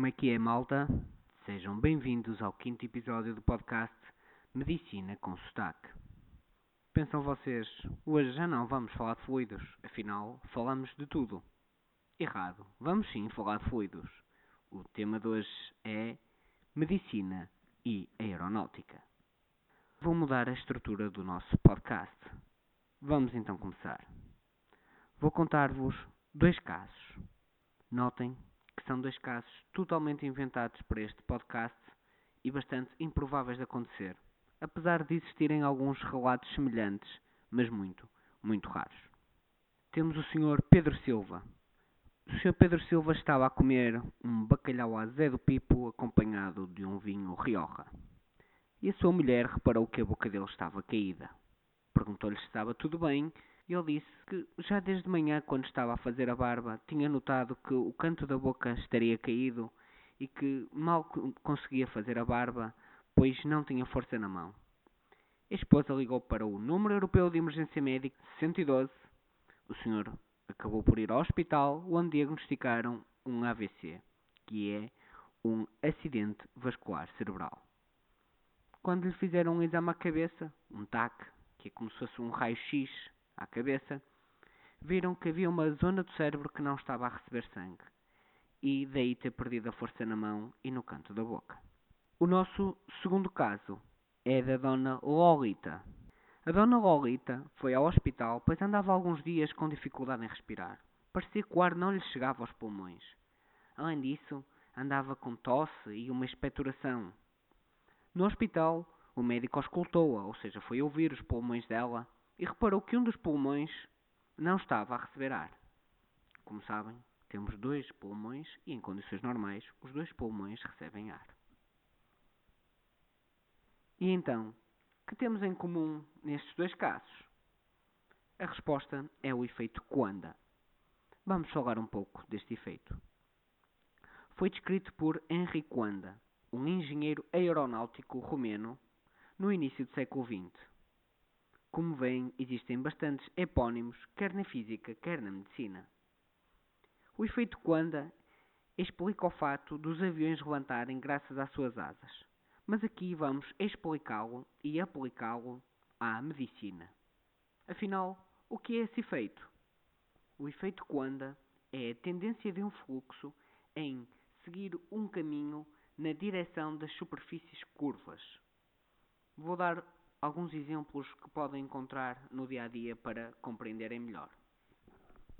Como é que é, malta? Sejam bem-vindos ao quinto episódio do podcast Medicina com Sotaque. Pensam vocês, hoje já não vamos falar de fluidos, afinal, falamos de tudo. Errado, vamos sim falar de fluidos. O tema de hoje é Medicina e Aeronáutica. Vou mudar a estrutura do nosso podcast. Vamos então começar. Vou contar-vos dois casos. Notem são dois casos totalmente inventados para este podcast e bastante improváveis de acontecer, apesar de existirem alguns relatos semelhantes, mas muito, muito raros. Temos o Sr. Pedro Silva. O Sr. Pedro Silva estava a comer um bacalhau a Zé do Pipo acompanhado de um vinho Rioja. E a sua mulher reparou que a boca dele estava caída. Perguntou-lhe se estava tudo bem ele disse que já desde manhã, quando estava a fazer a barba, tinha notado que o canto da boca estaria caído e que mal conseguia fazer a barba, pois não tinha força na mão. A esposa ligou para o número europeu de emergência médica 112. O senhor acabou por ir ao hospital, onde diagnosticaram um AVC, que é um acidente vascular cerebral. Quando lhe fizeram um exame à cabeça, um TAC, que é como se fosse um raio-x à cabeça, viram que havia uma zona do cérebro que não estava a receber sangue, e daí ter perdido a força na mão e no canto da boca. O nosso segundo caso é da Dona Lolita. A Dona Lolita foi ao hospital, pois andava alguns dias com dificuldade em respirar. Parecia que o ar não lhe chegava aos pulmões. Além disso, andava com tosse e uma expectoração. No hospital, o médico auscultou-a, ou seja, foi ouvir os pulmões dela e reparou que um dos pulmões não estava a receber ar. Como sabem, temos dois pulmões e, em condições normais, os dois pulmões recebem ar. E então, que temos em comum nestes dois casos? A resposta é o efeito Coanda. Vamos falar um pouco deste efeito. Foi descrito por Henri Coanda, um engenheiro aeronáutico romeno, no início do século XX. Como veem, existem bastantes epónimos, quer na física, quer na medicina. O efeito Quanda explica o fato dos aviões levantarem graças às suas asas. Mas aqui vamos explicá-lo e aplicá-lo à medicina. Afinal, o que é esse efeito? O efeito Quanda é a tendência de um fluxo em seguir um caminho na direção das superfícies curvas. Vou dar alguns exemplos que podem encontrar no dia a dia para compreenderem melhor.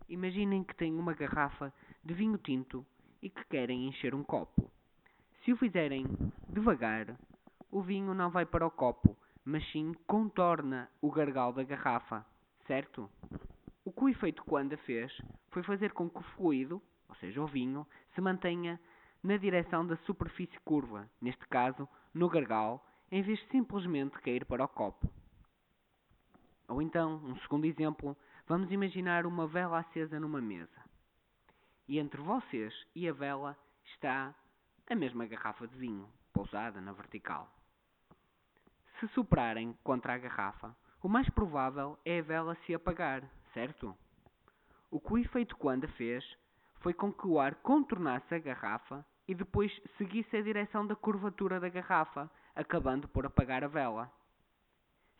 Imaginem que têm uma garrafa de vinho tinto e que querem encher um copo. Se o fizerem devagar, o vinho não vai para o copo, mas sim contorna o gargalo da garrafa, certo? O que o efeito Quanda fez foi fazer com que o fluido, ou seja, o vinho, se mantenha na direção da superfície curva, neste caso no gargalo, em vez de simplesmente cair para o copo. Ou então, um segundo exemplo, vamos imaginar uma vela acesa numa mesa. E entre vocês e a vela está a mesma garrafa de vinho, pousada na vertical. Se soprarem contra a garrafa, o mais provável é a vela se apagar, certo? O que o efeito Quanda fez foi com que o ar contornasse a garrafa e depois seguisse a direção da curvatura da garrafa, acabando por apagar a vela.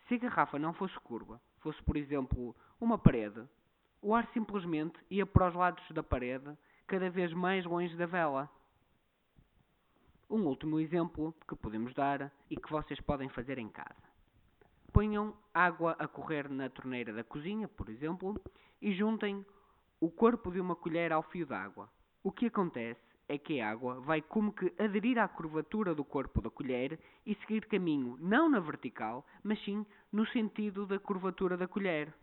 Se a garrafa não fosse curva, fosse por exemplo uma parede, o ar simplesmente ia para os lados da parede, cada vez mais longe da vela. Um último exemplo que podemos dar e que vocês podem fazer em casa. Ponham água a correr na torneira da cozinha, por exemplo, e juntem o corpo de uma colher ao fio d'água. O que acontece é que a água vai como que aderir à curvatura do corpo da colher e seguir caminho não na vertical, mas sim no sentido da curvatura da colher.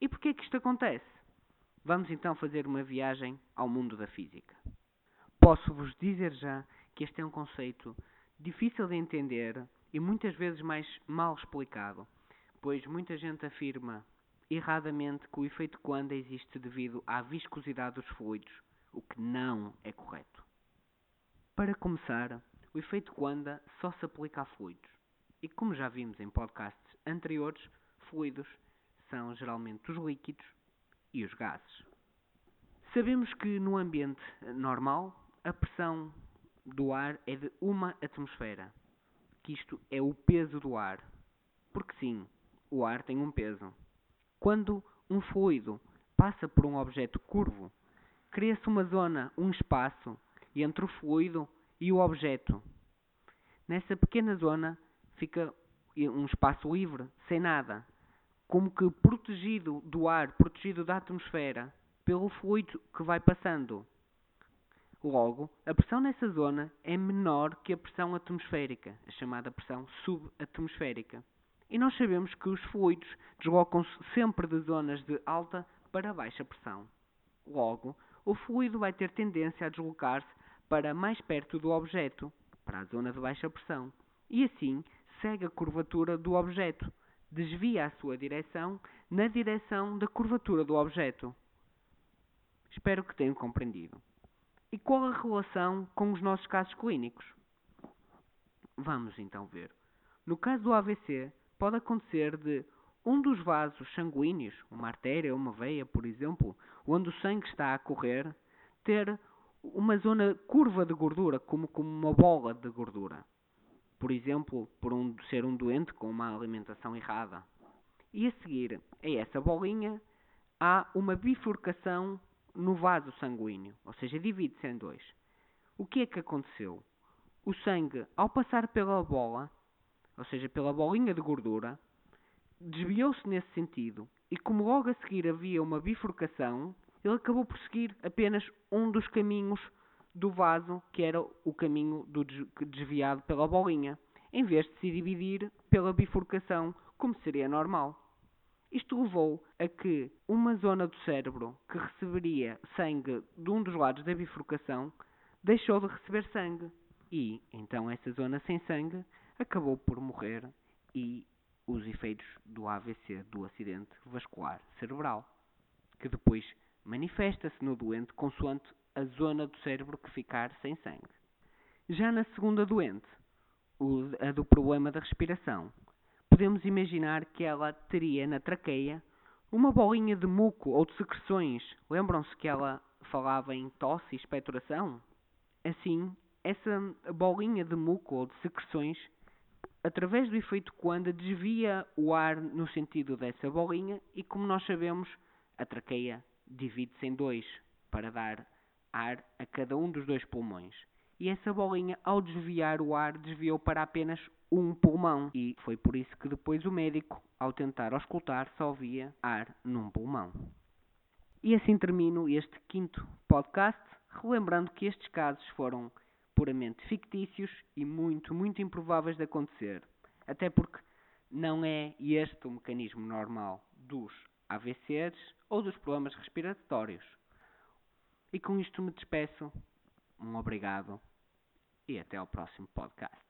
E por que é que isto acontece? Vamos então fazer uma viagem ao mundo da física. Posso-vos dizer já que este é um conceito difícil de entender e muitas vezes mais mal explicado, pois muita gente afirma erradamente que o efeito Quanda existe devido à viscosidade dos fluidos, o que não é correto. Para começar, o efeito Quanda só se aplica a fluidos. E como já vimos em podcasts anteriores, fluidos são geralmente os líquidos e os gases. Sabemos que no ambiente normal a pressão do ar é de uma atmosfera, que isto é o peso do ar. Porque sim, o ar tem um peso. Quando um fluido passa por um objeto curvo, cria-se uma zona, um espaço entre o fluido e o objeto. Nessa pequena zona fica um espaço livre, sem nada, como que protegido do ar, protegido da atmosfera, pelo fluido que vai passando. Logo, a pressão nessa zona é menor que a pressão atmosférica, a chamada pressão subatmosférica. E nós sabemos que os fluidos deslocam-se sempre de zonas de alta para baixa pressão. Logo, o fluido vai ter tendência a deslocar-se para mais perto do objeto, para a zona de baixa pressão, e assim segue a curvatura do objeto, desvia a sua direção na direção da curvatura do objeto. Espero que tenham compreendido. E qual a relação com os nossos casos clínicos? Vamos então ver. No caso do AVC, pode acontecer de um dos vasos sanguíneos, uma artéria uma veia, por exemplo, onde o sangue está a correr, ter uma zona curva de gordura, como, como uma bola de gordura por exemplo, por um, ser um doente com uma alimentação errada. E a seguir a essa bolinha há uma bifurcação no vaso sanguíneo, ou seja, divide-se em dois. O que é que aconteceu? O sangue, ao passar pela bola, ou seja, pela bolinha de gordura, desviou-se nesse sentido e, como logo a seguir havia uma bifurcação, ele acabou por seguir apenas um dos caminhos do vaso, que era o caminho do desviado pela bolinha, em vez de se dividir pela bifurcação, como seria normal. Isto levou a que uma zona do cérebro que receberia sangue de um dos lados da bifurcação deixou de receber sangue. E então essa zona sem sangue acabou por morrer e os efeitos do AVC, do acidente vascular cerebral, que depois manifesta-se no doente consoante a zona do cérebro que ficar sem sangue. Já na segunda doente, a do problema da respiração, podemos imaginar que ela teria na traqueia uma bolinha de muco ou de secreções. Lembram-se que ela falava em tosse e expectoração? Assim, essa bolinha de muco ou de secreções, através do efeito Coanda, desvia o ar no sentido dessa bolinha e, como nós sabemos, a traqueia divide-se em dois para dar ar a cada um dos dois pulmões. E essa bolinha, ao desviar o ar, desviou para apenas um pulmão. E foi por isso que depois o médico, ao tentar auscultar, só via ar num pulmão. E assim termino este quinto podcast, relembrando que estes casos foram puramente fictícios e muito, muito improváveis de acontecer. Até porque não é este o mecanismo normal dos AVCs ou dos problemas respiratórios. E com isto me despeço. Um obrigado e até ao próximo podcast.